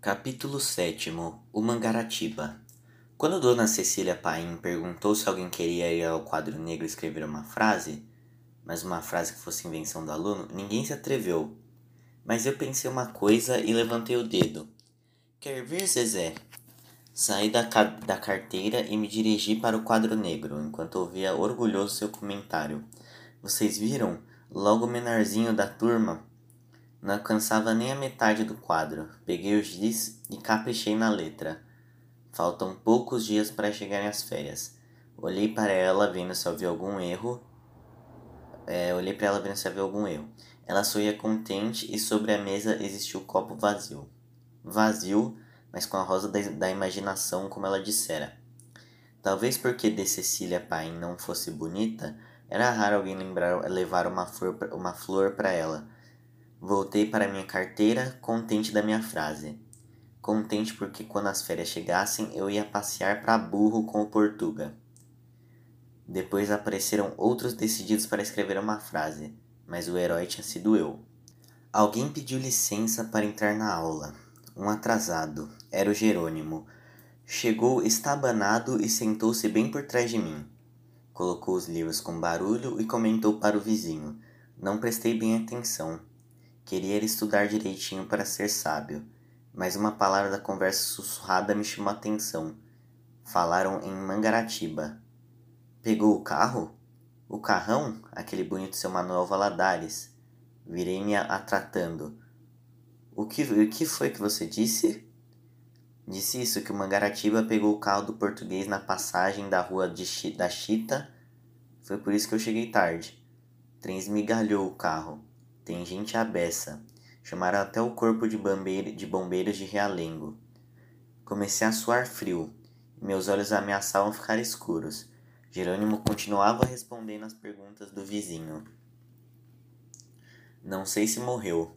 Capítulo 7 O Mangaratiba Quando Dona Cecília Paim perguntou se alguém queria ir ao quadro negro escrever uma frase, mas uma frase que fosse invenção do aluno, ninguém se atreveu. Mas eu pensei uma coisa e levantei o dedo. Quer ver, Zezé? Saí da, ca da carteira e me dirigi para o quadro negro, enquanto ouvia orgulhoso seu comentário. Vocês viram? Logo o menorzinho da turma não alcançava nem a metade do quadro. Peguei o giz e caprichei na letra. Faltam poucos dias para chegarem as férias. Olhei para ela vendo se havia algum erro. É, olhei para ela vendo se havia algum erro. Ela sorria contente e sobre a mesa existia o copo vazio. Vazio, mas com a rosa da, da imaginação, como ela dissera. Talvez porque de Cecília Paim não fosse bonita, era raro alguém lembrar levar uma flor, uma flor para ela Voltei para minha carteira, contente da minha frase. Contente porque quando as férias chegassem eu ia passear para burro com o Portuga. Depois apareceram outros decididos para escrever uma frase, mas o herói tinha sido eu. Alguém pediu licença para entrar na aula. Um atrasado. Era o Jerônimo. Chegou estabanado e sentou-se bem por trás de mim. Colocou os livros com barulho e comentou para o vizinho. Não prestei bem atenção. Queria estudar direitinho para ser sábio, mas uma palavra da conversa sussurrada me chamou a atenção. Falaram em Mangaratiba. Pegou o carro? O carrão? Aquele bonito seu Manuel Valadares. Virei-me atratando. O que, o que foi que você disse? Disse isso, que o Mangaratiba pegou o carro do português na passagem da rua de, da Chita. Foi por isso que eu cheguei tarde. Trem esmigalhou o carro. Tem gente à beça. Chamaram até o corpo de, bombeiro, de bombeiros de Realengo. Comecei a suar frio. E meus olhos ameaçavam ficar escuros. Jerônimo continuava respondendo às perguntas do vizinho. Não sei se morreu.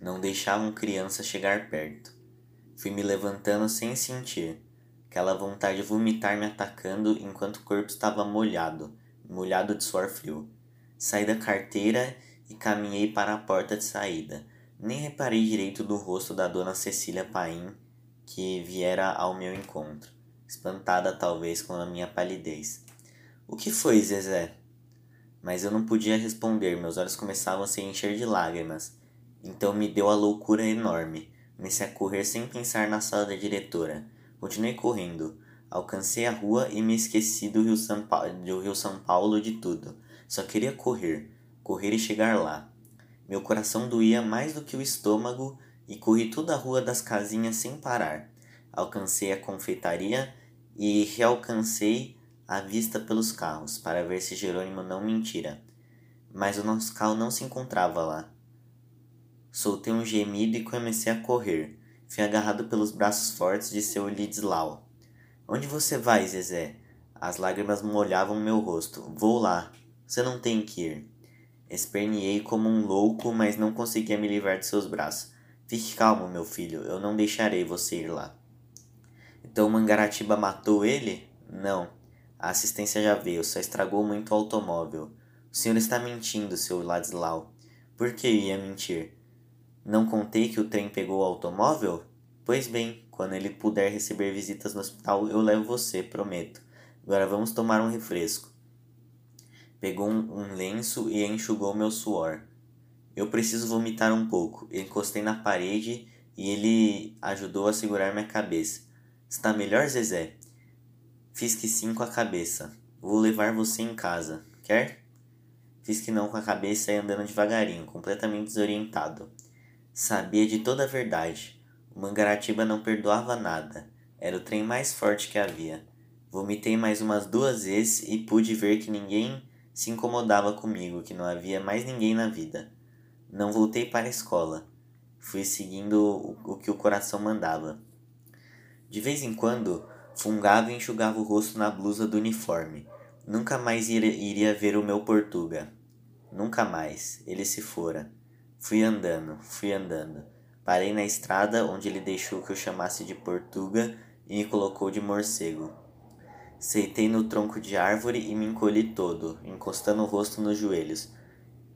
Não deixavam criança chegar perto. Fui me levantando sem sentir. Aquela vontade de vomitar me atacando enquanto o corpo estava molhado, molhado de suor frio. Saí da carteira e caminhei para a porta de saída. Nem reparei direito do rosto da dona Cecília Paim, que viera ao meu encontro, espantada talvez com a minha palidez. O que foi, Zezé? Mas eu não podia responder, meus olhos começavam a se encher de lágrimas. Então me deu a loucura enorme. Comecei a correr sem pensar na sala da diretora. Continuei correndo. Alcancei a rua e me esqueci do Rio São, pa... do Rio São Paulo de tudo. Só queria correr correr e chegar lá. Meu coração doía mais do que o estômago e corri toda a rua das casinhas sem parar. Alcancei a confeitaria e realcancei a vista pelos carros para ver se Jerônimo não mentira. Mas o nosso carro não se encontrava lá. Soltei um gemido e comecei a correr. Fui agarrado pelos braços fortes de seu Lidislau. Onde você vai, Zezé? As lágrimas molhavam meu rosto. Vou lá. Você não tem que ir. Esperneei como um louco, mas não conseguia me livrar de seus braços. Fique calmo, meu filho, eu não deixarei você ir lá. Então Mangaratiba matou ele? Não. A assistência já veio, só estragou muito o automóvel. O senhor está mentindo, seu Ladislau. Por que ia mentir? Não contei que o trem pegou o automóvel? Pois bem, quando ele puder receber visitas no hospital, eu levo você, prometo. Agora vamos tomar um refresco. Pegou um, lenço e enxugou meu suor. Eu preciso vomitar um pouco. Encostei na parede e ele ajudou a segurar minha cabeça. Está melhor, Zezé? Fiz que sim com a cabeça. Vou levar você em casa. Quer? Fiz que não com a cabeça e andando devagarinho, completamente desorientado. Sabia de toda a verdade. O Mangaratiba não perdoava nada. Era o trem mais forte que havia. Vomitei mais umas duas vezes e pude ver que ninguém se incomodava comigo que não havia mais ninguém na vida. Não voltei para a escola. Fui seguindo o, o que o coração mandava. De vez em quando, fungava e enxugava o rosto na blusa do uniforme. Nunca mais iria, iria ver o meu Portuga. Nunca mais. Ele se fora. Fui andando, fui andando. Parei na estrada onde ele deixou que eu chamasse de Portuga e me colocou de morcego. Seitei no tronco de árvore e me encolhi todo, encostando o rosto nos joelhos.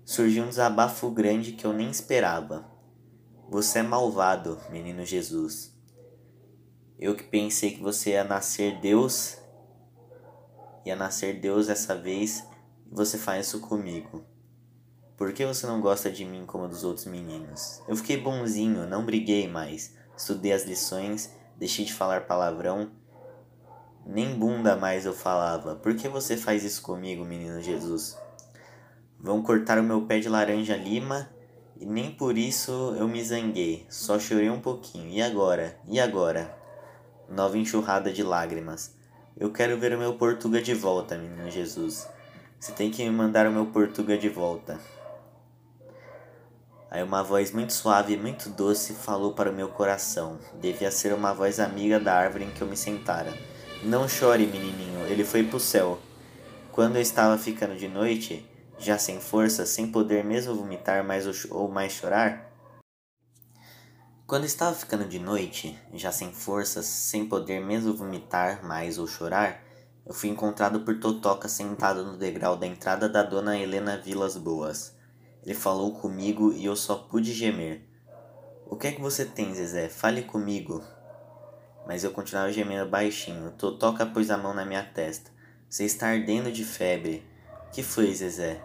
Surgiu um desabafo grande que eu nem esperava. Você é malvado, menino Jesus. Eu que pensei que você ia nascer Deus, ia nascer Deus essa vez, e você faz isso comigo. Por que você não gosta de mim como dos outros meninos? Eu fiquei bonzinho, não briguei mais, estudei as lições, deixei de falar palavrão. Nem bunda mais eu falava. Por que você faz isso comigo, menino Jesus? Vão cortar o meu pé de laranja lima e nem por isso eu me zanguei, só chorei um pouquinho. E agora? E agora? Nova enxurrada de lágrimas. Eu quero ver o meu Portuga de volta, menino Jesus. Você tem que me mandar o meu Portuga de volta. Aí uma voz muito suave e muito doce falou para o meu coração. Devia ser uma voz amiga da árvore em que eu me sentara. Não chore, menininho, ele foi pro céu. Quando eu estava ficando de noite, já sem força, sem poder mesmo vomitar mais ou mais chorar? Quando estava ficando de noite, já sem forças, sem poder mesmo vomitar mais ou chorar, eu fui encontrado por Totoca sentado no degrau da entrada da dona Helena Vilas Boas. Ele falou comigo e eu só pude gemer. O que é que você tem, Zezé? Fale comigo. Mas eu continuava gemendo baixinho. Totoca pôs a mão na minha testa. Você está ardendo de febre. Que foi, Zezé?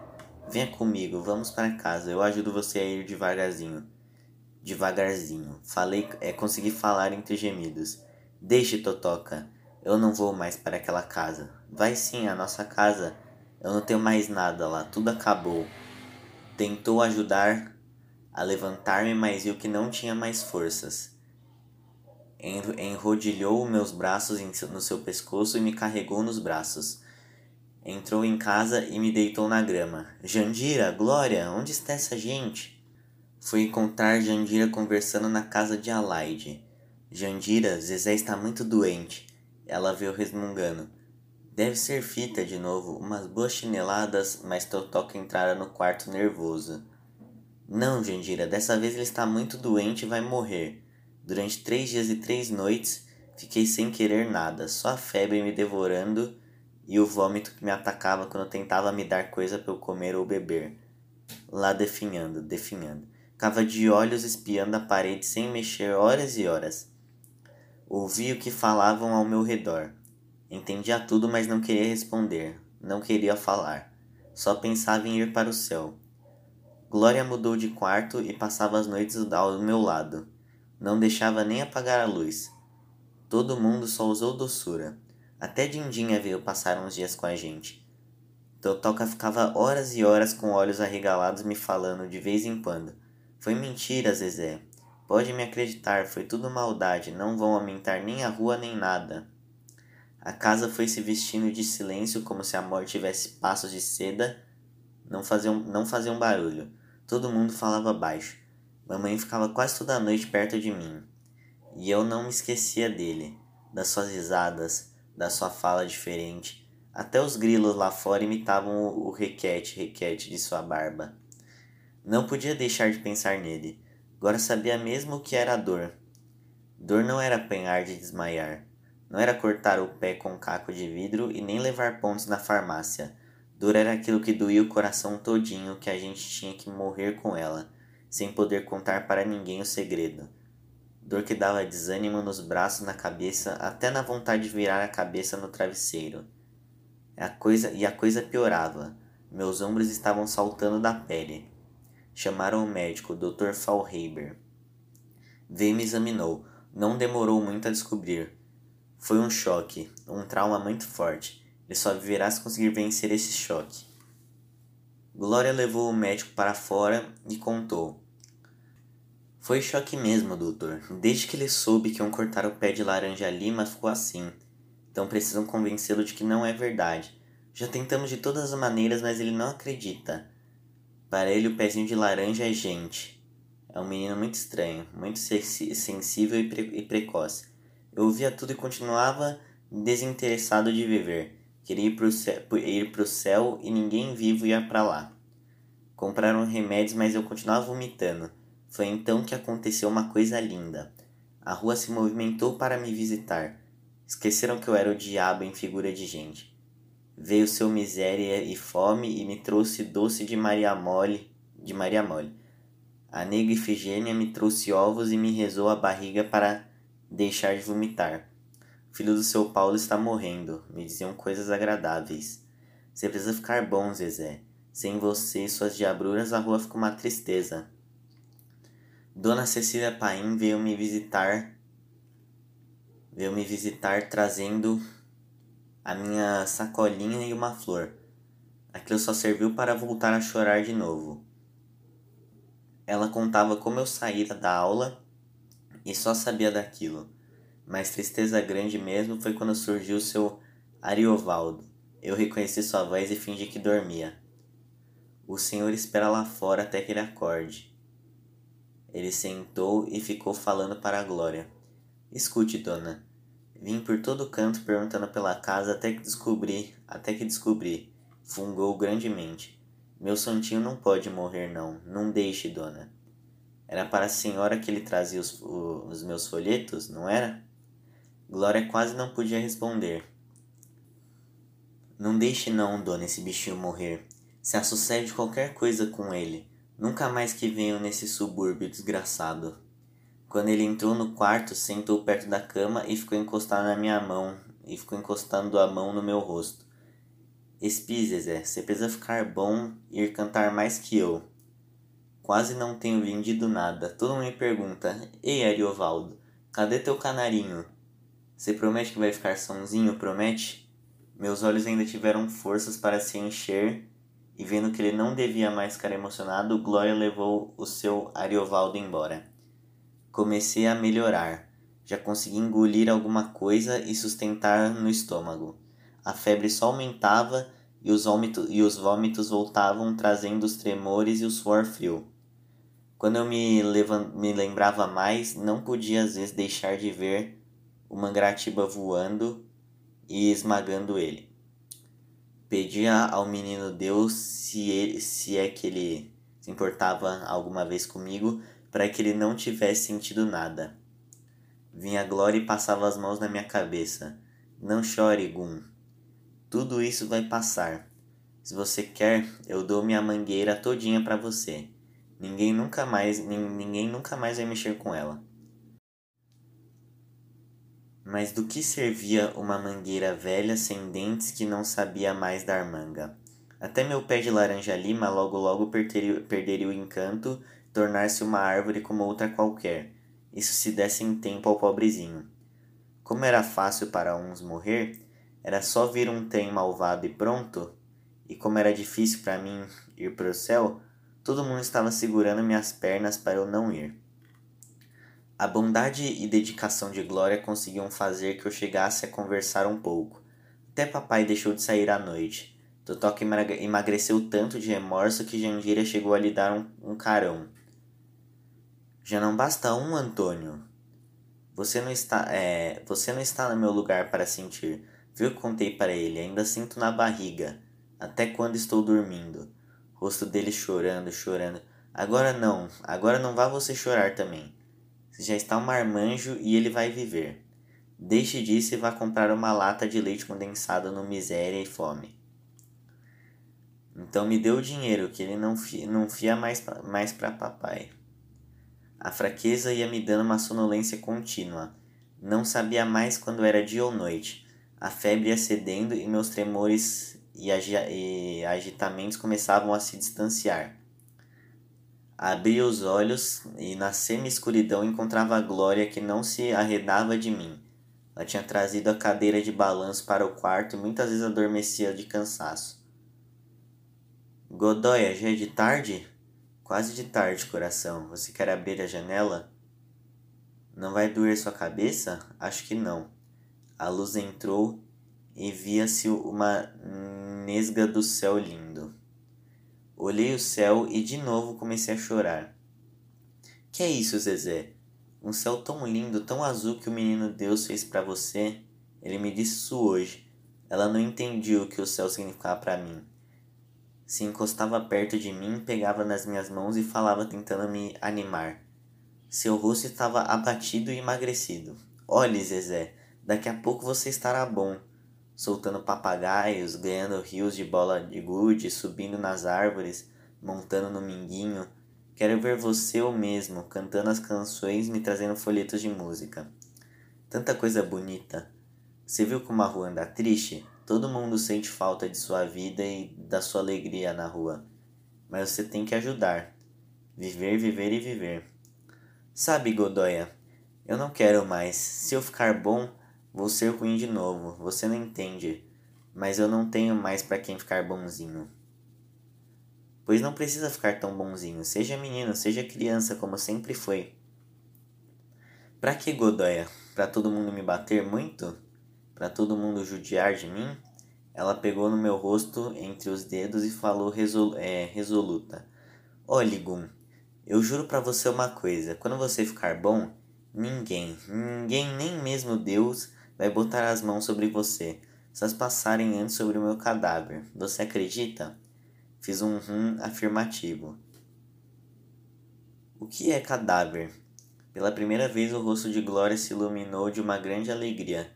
Venha comigo, vamos para casa. Eu ajudo você a ir devagarzinho. Devagarzinho. Falei, é, consegui falar entre gemidos. Deixe, Totoca. Eu não vou mais para aquela casa. Vai sim, a nossa casa. Eu não tenho mais nada lá, tudo acabou. Tentou ajudar a levantar-me, mas viu que não tinha mais forças. Enrodilhou meus braços no seu pescoço e me carregou nos braços. Entrou em casa e me deitou na grama. Jandira, Glória, onde está essa gente? Fui encontrar Jandira conversando na casa de Alaide. Jandira, Zezé está muito doente. Ela veio resmungando. Deve ser fita de novo, umas boas chineladas, mas Totoca entrara no quarto nervoso. Não, Jandira, dessa vez ele está muito doente e vai morrer. Durante três dias e três noites, fiquei sem querer nada, só a febre me devorando e o vômito que me atacava quando tentava me dar coisa para eu comer ou beber. Lá definhando, definhando. Ficava de olhos espiando a parede sem mexer horas e horas. Ouvi o que falavam ao meu redor. Entendia tudo, mas não queria responder. Não queria falar. Só pensava em ir para o céu. Glória mudou de quarto e passava as noites ao meu lado. Não deixava nem apagar a luz. Todo mundo só usou doçura. Até Dindinha veio passar uns dias com a gente. Totoca ficava horas e horas com olhos arregalados me falando de vez em quando. Foi mentira, Zezé. Pode me acreditar, foi tudo maldade, não vão aumentar nem a rua nem nada. A casa foi se vestindo de silêncio como se a morte tivesse passos de seda, não faziam, não faziam barulho. Todo mundo falava baixo. Mamãe ficava quase toda noite perto de mim. E eu não me esquecia dele, das suas risadas, da sua fala diferente. Até os grilos lá fora imitavam o, requete, requete de sua barba. Não podia deixar de pensar nele. Agora sabia mesmo o que era dor. Dor não era apanhar de desmaiar. Não era cortar o pé com um caco de vidro e nem levar pontos na farmácia. Dor era aquilo que doía o coração todinho que a gente tinha que morrer com ela, sem poder contar para ninguém o segredo dor que dava desânimo nos braços, na cabeça, até na vontade de virar a cabeça no travesseiro. A coisa e a coisa piorava. Meus ombros estavam saltando da pele. Chamaram o médico, o Dr. Fallhaber. Veio e me examinou. Não demorou muito a descobrir. Foi um choque, um trauma muito forte. Ele só viverá se conseguir vencer esse choque. Glória levou o médico para fora e contou. Foi choque mesmo, doutor. Desde que ele soube que iam cortar o pé de laranja lima, ficou assim. Então precisam convencê-lo de que não é verdade. Já tentamos de todas as maneiras, mas ele não acredita. Para ele, o pezinho de laranja é gente. É um menino muito estranho, muito sensível e, pre e precoce. Eu ouvia tudo e continuava desinteressado de viver. Queria ir para o céu e ninguém vivo ia para lá. Compraram remédios, mas eu continuava vomitando. Foi então que aconteceu uma coisa linda. A rua se movimentou para me visitar. Esqueceram que eu era o diabo em figura de gente. Veio seu miséria e fome e me trouxe doce de Maria Mole, de Maria Mole. A negra Ifigênia me trouxe ovos e me rezou a barriga para deixar de vomitar. O filho do seu Paulo está morrendo, me diziam coisas agradáveis. Você precisa ficar bom, Zezé. Sem você e suas diabruras, a rua fica uma tristeza. Dona Cecília Paim veio me visitar. Veio me visitar trazendo a minha sacolinha e uma flor. Aquilo só serviu para voltar a chorar de novo. Ela contava como eu saíra da aula e só sabia daquilo. Mas tristeza grande mesmo foi quando surgiu seu Ariovaldo. Eu reconheci sua voz e fingi que dormia. O senhor espera lá fora até que ele acorde. Ele sentou e ficou falando para a Glória. Escute, dona. Vim por todo canto perguntando pela casa até que descobri, até que descobri fungou grandemente. Meu santinho não pode morrer, não. Não deixe, dona. Era para a senhora que ele trazia os, os meus folhetos, não era? Glória quase não podia responder. Não deixe não, dona, esse bichinho morrer. Se sucede qualquer coisa com ele, nunca mais que venham nesse subúrbio desgraçado. Quando ele entrou no quarto, sentou perto da cama e ficou encostado na minha mão, e ficou encostando a mão no meu rosto. Espi, Zezé, você precisa ficar bom e ir cantar mais que eu. Quase não tenho vendido nada. Todo mundo me pergunta: Ei, Ariovaldo, cadê teu canarinho? Você promete que vai ficar sonzinho, promete? Meus olhos ainda tiveram forças para se encher e vendo que ele não devia mais ficar emocionado, Glória levou o seu Ariovaldo embora. Comecei a melhorar. Já consegui engolir alguma coisa e sustentar no estômago. A febre só aumentava e os, vômitos, e os vômitos voltavam trazendo os tremores e o suor frio. Quando eu me, me lembrava mais, não podia às vezes deixar de ver o mangratiba voando e esmagando ele. Pedia ao menino Deus se, ele, se é que ele se importava alguma vez comigo, para que ele não tivesse sentido nada. Vinha Glória e passava as mãos na minha cabeça. Não chore, Gum. Tudo isso vai passar. Se você quer, eu dou minha mangueira todinha para você. Ninguém nunca mais, ninguém nunca mais vai mexer com ela. Mas do que servia uma mangueira velha sem dentes que não sabia mais dar manga? Até meu pé de laranja lima logo logo perderia, perderia o encanto, tornar-se uma árvore como outra qualquer. Isso se desse em tempo ao pobrezinho. Como era fácil para uns morrer, era só vir um trem malvado e pronto, e como era difícil para mim ir para o céu, todo mundo estava segurando minhas pernas para eu não ir. A bondade e dedicação de Glória conseguiam fazer que eu chegasse a conversar um pouco. Até papai deixou de sair à noite. Totoca emagreceu tanto de remorso que Jandira chegou a lhe dar um, um carão. Já não basta um, Antônio. Você não está, é, você não está no meu lugar para sentir. Viu que contei para ele, ainda sinto na barriga, até quando estou dormindo. Rosto dele chorando, chorando. Agora não, agora não vá você chorar também. Já está um marmanjo e ele vai viver. Deixe disso e vá comprar uma lata de leite condensado no miséria e fome. Então me dê o dinheiro, que ele não fia, não fia mais, mais para papai. A fraqueza ia me dando uma sonolência contínua. Não sabia mais quando era dia ou noite. A febre ia cedendo e meus tremores e, e agitamentos começavam a se distanciar. Abri os olhos e na semi-escuridão encontrava a Glória que não se arredava de mim. Ela tinha trazido a cadeira de balanço para o quarto e muitas vezes adormecia de cansaço. Godoya, já é de tarde? Quase de tarde, coração. Você quer abrir a janela? Não vai doer sua cabeça? Acho que não. A luz entrou e via-se uma nesga do céu lindo. Olhei o céu e de novo comecei a chorar. Que é isso, Zezé? Um céu tão lindo, tão azul que o menino Deus fez para você. Ele me disse isso hoje. Ela não entendia o que o céu significava para mim. Se encostava perto de mim, pegava nas minhas mãos e falava tentando me animar. Seu rosto estava abatido e emagrecido. Olhe, Zezé, Daqui a pouco você estará bom, soltando papagaios, ganhando rios de bola de gude, subindo nas árvores, montando no minguinho. Quero ver você o mesmo, cantando as canções, me trazendo folhetos de música. Tanta coisa bonita. Você viu como a rua anda triste? Todo mundo sente falta de sua vida e da sua alegria na rua. Mas você tem que ajudar. Viver, viver e viver. Sabe, Godoya, eu não quero mais. Se eu ficar bom, vou ser ruim de novo. Você não entende. Mas eu não tenho mais para quem ficar bonzinho. Pois não precisa ficar tão bonzinho. Seja menino, seja criança, como sempre foi. Pra que, Godoya? Pra todo mundo me bater muito? Pra todo mundo judiar de mim? Ela pegou no meu rosto entre os dedos e falou resol é, resoluta. Olhe, Gum, eu juro para você uma coisa. Quando você ficar bom, ninguém, ninguém, nem mesmo Deus, vai botar as mãos sobre você. Se as passarem antes sobre o meu cadáver. Você acredita? Fiz um rum afirmativo. O que é cadáver? Pela primeira vez o rosto de Glória se iluminou de uma grande alegria.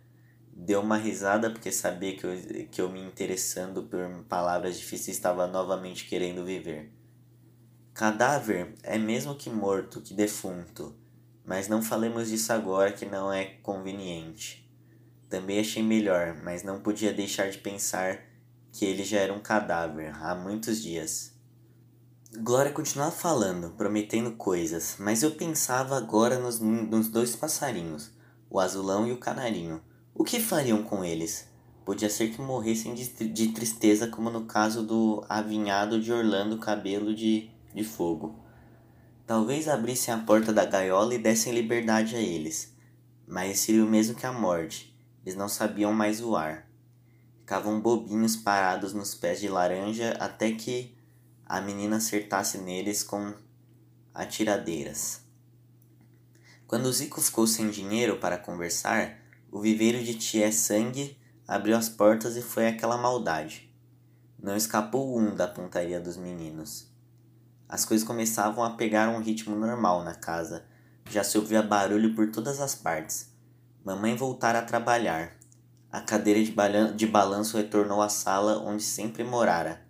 Deu uma risada porque sabia que eu, que eu me interessando por palavras difíceis estava novamente querendo viver. Cadáver é mesmo que morto, que defunto, mas não falemos disso agora que não é conveniente. Também achei melhor, mas não podia deixar de pensar que ele já era um cadáver há muitos dias. Glória continuava falando, prometendo coisas, mas eu pensava agora nos, nos dois passarinhos, o azulão e o canarinho. O que fariam com eles? Podia ser que morressem de, de tristeza, como no caso do avinhado de Orlando Cabelo de, de Fogo. Talvez abrissem a porta da gaiola e dessem liberdade a eles, mas seria o mesmo que a morte. Eles não sabiam mais voar ficavam bobinhos parados nos pés de laranja até que a menina acertasse neles com atiradeiras. Quando Zico ficou sem dinheiro para conversar, o viveiro de Tia Sangue abriu as portas e foi aquela maldade. Não escapou um da pontaria dos meninos. As coisas começavam a pegar um ritmo normal na casa. Já se ouvia barulho por todas as partes. Mamãe voltara a trabalhar. A cadeira de, balan de balanço retornou à sala onde sempre morara.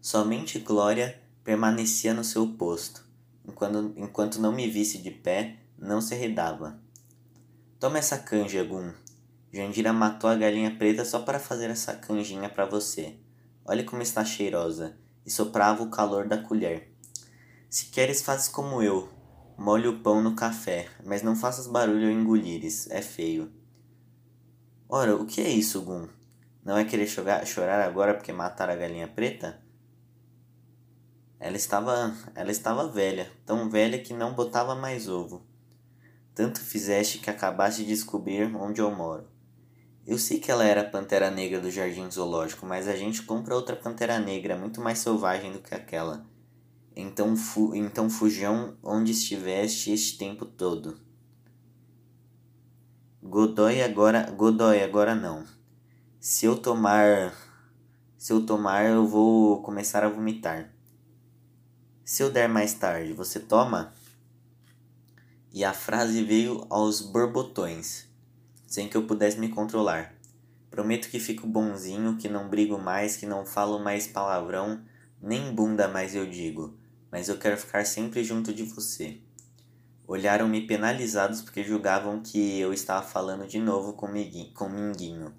Somente Glória permanecia no seu posto. Enquanto, enquanto não me visse de pé, não se arredava. Toma essa canja, Gum. Jandira matou a galinha preta só para fazer essa canjinha para você. Olha como está cheirosa. E soprava o calor da colher. Se queres, fazes como eu. Molhe o pão no café, mas não faças barulho ao engolires, é feio. Ora, o que é isso, Gum? Não é querer chorar, agora porque mataram a galinha preta? Ela estava, ela estava velha, tão velha que não botava mais ovo. Tanto fizeste que acabaste de descobrir onde eu moro. Eu sei que ela era a pantera negra do jardim zoológico, mas a gente compra outra pantera negra muito mais selvagem do que aquela. Então, fu então fujam onde estiveste este tempo todo. Godoy agora, Godoy agora não. Se eu tomar, se eu tomar, eu vou começar a vomitar. Se eu der mais tarde, você toma? E a frase veio aos borbotões, sem que eu pudesse me controlar. Prometo que fico bonzinho, que não brigo mais, que não falo mais palavrão, nem bunda mais eu digo, mas eu quero ficar sempre junto de você. Olharam-me penalizados porque julgavam que eu estava falando de novo com, com Minguinho.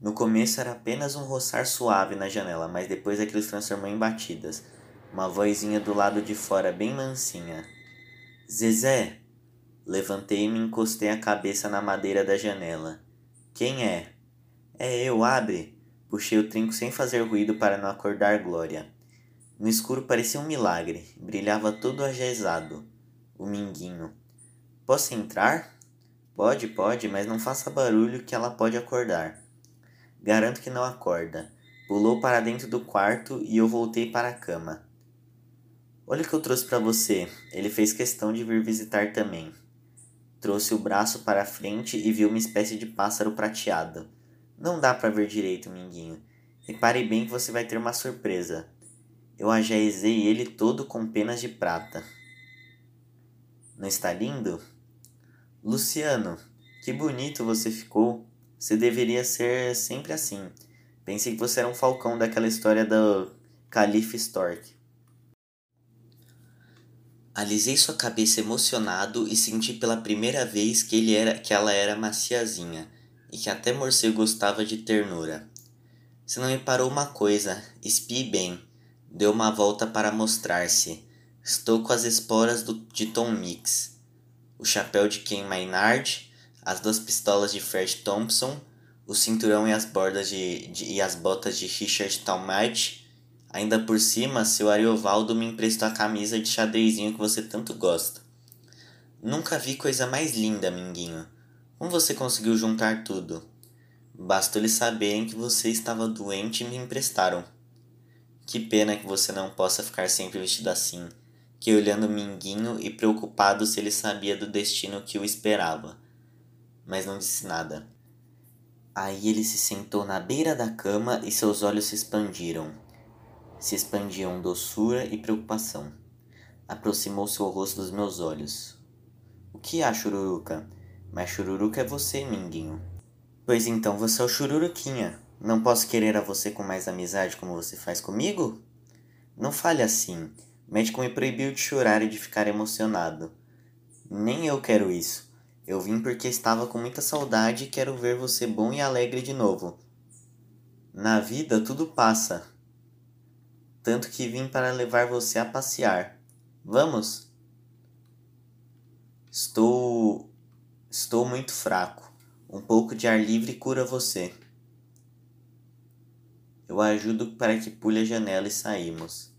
No começo era apenas um roçar suave na janela, mas depois aquilo se transformou em batidas. Uma vozinha do lado de fora, bem mansinha. Zezé! Levantei e encostei a cabeça na madeira da janela. Quem é? É eu, abre! Puxei o trinco sem fazer ruído para não acordar Glória. No escuro parecia um milagre, brilhava todo ajesado o minguinho. Posso entrar? Pode, pode, mas não faça barulho que ela pode acordar. Garanto que não acorda. Pulou para dentro do quarto e eu voltei para a cama. Olha o que eu trouxe para você. Ele fez questão de vir visitar também. Trouxe o braço para a frente e viu uma espécie de pássaro prateado. Não dá para ver direito, minguinho. Repare bem que você vai ter uma surpresa. Eu ajaezei ele todo com penas de prata. Não está lindo? Luciano, que bonito você ficou. Você deveria ser sempre assim. Pensei que você era um falcão daquela história do Calife Stork. Alisei sua cabeça emocionado e senti pela primeira vez que, ele era, que ela era maciazinha e que até morcego gostava de ternura. Se não reparou uma coisa, espie bem. Deu uma volta para mostrar-se. Estou com as esporas do, de Tom Mix, o chapéu de Ken Maynard, as duas pistolas de Fred Thompson, o cinturão e as bordas de, de e as botas de Richard Talmadge. Ainda por cima, seu Ariovaldo me emprestou a camisa de xadrezinho que você tanto gosta. Nunca vi coisa mais linda, Minguinho. Como você conseguiu juntar tudo? Bastou eles saberem que você estava doente e me emprestaram. Que pena que você não possa ficar sempre vestido assim, que olhando Minguinho e preocupado se ele sabia do destino que o esperava. Mas não disse nada. Aí ele se sentou na beira da cama e seus olhos se expandiram. Se expandiam doçura e preocupação. Aproximou-se o rosto dos meus olhos. O que há, Chururuca? Mas Chururuca é você, Minguinho. Pois então você é o Chururuquinha. Não posso querer a você com mais amizade como você faz comigo? Não fale assim. O médico me proibiu de chorar e de ficar emocionado. Nem eu quero isso. Eu vim porque estava com muita saudade e quero ver você bom e alegre de novo. Na vida tudo passa. Tanto que vim para levar você a passear. Vamos? Estou. Estou muito fraco. Um pouco de ar livre cura você. Eu ajudo para que pule a janela e saímos.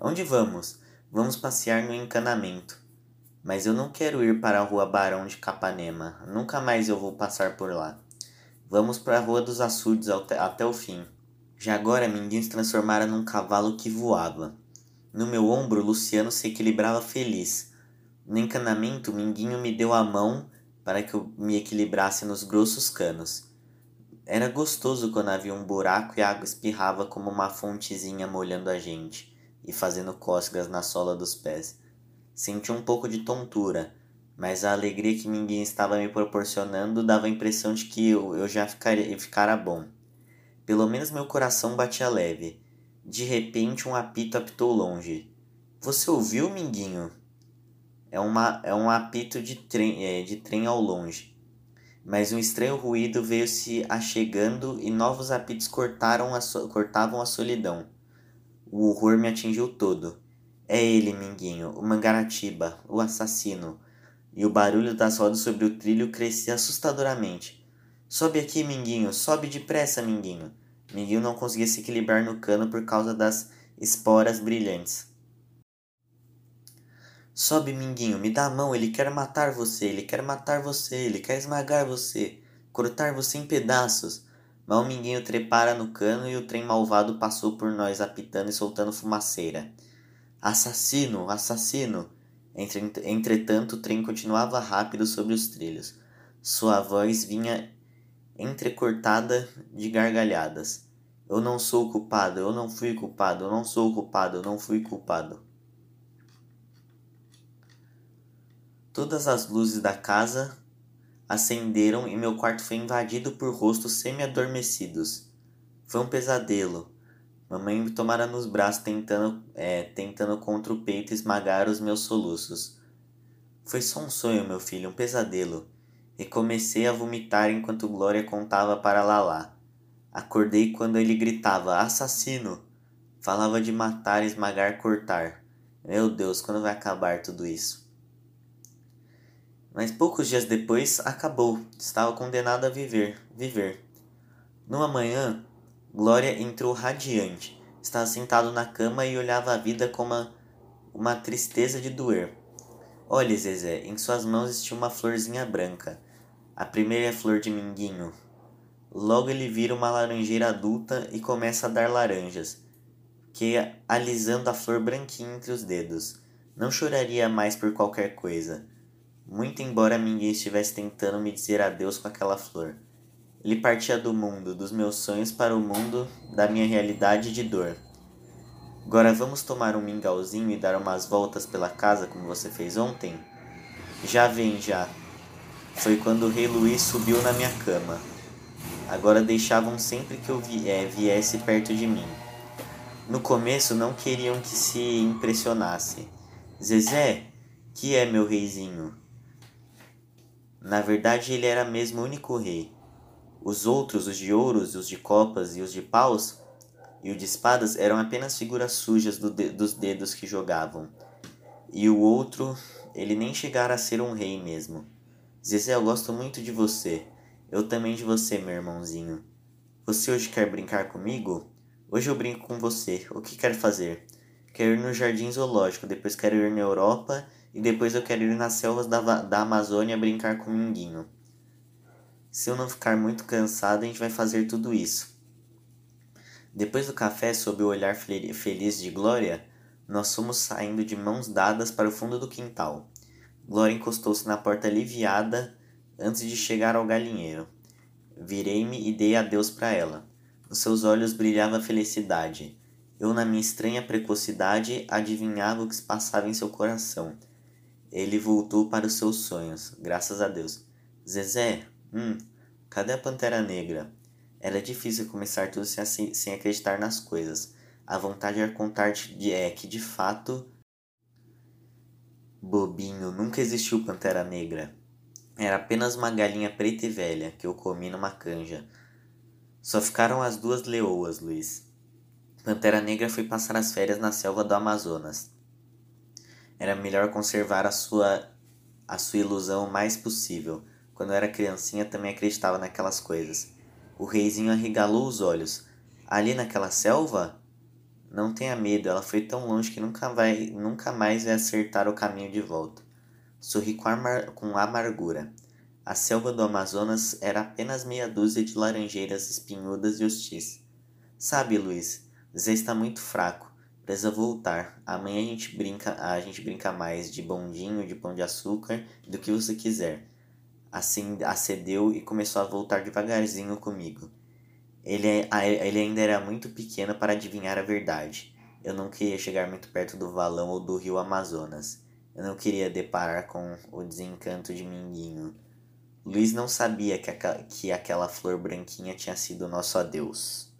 Onde vamos? Vamos passear no encanamento. Mas eu não quero ir para a rua Barão de Capanema. Nunca mais eu vou passar por lá. Vamos para a Rua dos Açudes até o fim. Já agora Mindinho se transformara num cavalo que voava. No meu ombro, Luciano se equilibrava feliz. No encanamento, Minguinho me deu a mão para que eu me equilibrasse nos grossos canos. Era gostoso quando havia um buraco e a água espirrava como uma fontezinha molhando a gente e fazendo cócegas na sola dos pés. Senti um pouco de tontura, mas a alegria que ninguém estava me proporcionando dava a impressão de que eu, eu já ficaria, ficara bom. Pelo menos meu coração batia leve. De repente, um apito apitou longe. Você ouviu, Minguinho? É, uma, é um apito de trem, é, de trem ao longe. Mas um estranho ruído veio se achegando e novos apitos cortaram a so, cortavam a solidão. O horror me atingiu todo. É ele, Minguinho, o Mangaratiba, o assassino. E o barulho das rodas sobre o trilho crescia assustadoramente. Sobe aqui, Minguinho, sobe depressa, Minguinho. Minguinho não conseguia se equilibrar no cano por causa das esporas brilhantes. Sobe, Minguinho, me dá a mão, ele quer matar você, ele quer matar você, ele quer esmagar você, cortar você em pedaços. Mas o Minguinho trepara no cano e o trem malvado passou por nós apitando e soltando fumaceira. Assassino! Assassino! Entretanto, o trem continuava rápido sobre os trilhos. Sua voz vinha entrecortada de gargalhadas. Eu não sou culpado, eu não fui culpado, eu não sou culpado, eu não fui culpado. Todas as luzes da casa acenderam e meu quarto foi invadido por rostos semi-adormecidos. Foi um pesadelo. Mamãe me tomara nos braços, tentando, é, tentando contra o peito esmagar os meus soluços. Foi só um sonho, meu filho, um pesadelo. E comecei a vomitar enquanto Glória contava para Lalá. Acordei quando ele gritava: Assassino! Falava de matar, esmagar, cortar. Meu Deus, quando vai acabar tudo isso? Mas poucos dias depois acabou. Estava condenado a viver, viver. Numa manhã, Glória entrou radiante. Estava sentado na cama e olhava a vida com uma, uma tristeza de doer. Olhe, Zezé, em suas mãos existia uma florzinha branca. A primeira é flor de minguinho. Logo ele vira uma laranjeira adulta e começa a dar laranjas, que alisando a flor branquinha entre os dedos. Não choraria mais por qualquer coisa. Muito embora ninguém estivesse tentando me dizer adeus com aquela flor. Ele partia do mundo dos meus sonhos para o mundo da minha realidade de dor. Agora vamos tomar um mingauzinho e dar umas voltas pela casa como você fez ontem? Já vem, já. Foi quando o rei Luís subiu na minha cama. Agora deixavam sempre que eu vi, é, viesse perto de mim. No começo não queriam que se impressionasse. Zezé, que é meu reizinho? Na verdade, ele era mesmo o único rei. Os outros, os de ouros, os de copas e os de paus e o de espadas, eram apenas figuras sujas do de dos dedos que jogavam. E o outro, ele nem chegara a ser um rei mesmo. Zezé, eu gosto muito de você. Eu também de você, meu irmãozinho. Você hoje quer brincar comigo? Hoje eu brinco com você. O que quer fazer? Quero ir no jardim zoológico, depois quero ir na Europa e depois eu quero ir nas selvas da, da Amazônia brincar com o minguinho. Se eu não ficar muito cansado, a gente vai fazer tudo isso. Depois do café, sob o olhar feliz de Glória, nós fomos saindo de mãos dadas para o fundo do quintal. Glória encostou-se na porta aliviada antes de chegar ao galinheiro. Virei-me e dei adeus para ela. Nos seus olhos brilhava felicidade. Eu, na minha estranha precocidade, adivinhava o que se passava em seu coração. Ele voltou para os seus sonhos, graças a Deus. Zezé, hum, cadê a pantera negra? Era difícil começar tudo sem, sem acreditar nas coisas. A vontade era contar de, é que, de fato, bobinho, nunca existiu pantera negra. Era apenas uma galinha preta e velha que eu comi numa canja. Só ficaram as duas leoas, Luiz. Pantera Negra foi passar as férias na selva do Amazonas. Era melhor conservar a sua a sua ilusão o mais possível. Quando eu era criancinha também acreditava naquelas coisas. O reizinho arregalou os olhos. Ali naquela selva? Não tenha medo, ela foi tão longe que nunca vai, nunca mais vai acertar o caminho de volta. Sorri com, amar, com amargura. A selva do Amazonas era apenas meia dúzia de laranjeiras espinhudas e hostis. Sabe, Luiz, Zé está muito fraco. Precisa voltar. Amanhã a gente brinca, a gente brinca mais de bondinho, de pão de açúcar, do que você quiser. Assim acedeu e começou a voltar devagarzinho comigo. Ele, ele ainda era muito pequeno para adivinhar a verdade. Eu não queria chegar muito perto do valão ou do rio Amazonas. Eu não queria deparar com o desencanto de Minguinho. Luiz não sabia que, que aquela flor branquinha tinha sido nosso adeus.